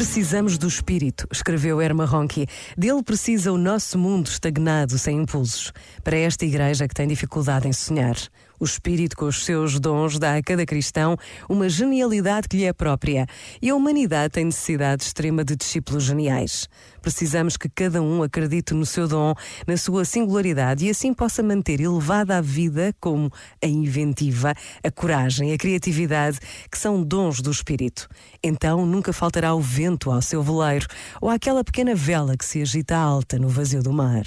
Precisamos do espírito, escreveu Erma Ronchi. Dele precisa o nosso mundo estagnado, sem impulsos. Para esta igreja que tem dificuldade em sonhar. O Espírito, com os seus dons, dá a cada cristão uma genialidade que lhe é própria. E a humanidade tem necessidade extrema de discípulos geniais. Precisamos que cada um acredite no seu dom, na sua singularidade e assim possa manter elevada a vida como a inventiva, a coragem, a criatividade, que são dons do Espírito. Então nunca faltará o vento ao seu veleiro ou aquela pequena vela que se agita alta no vazio do mar.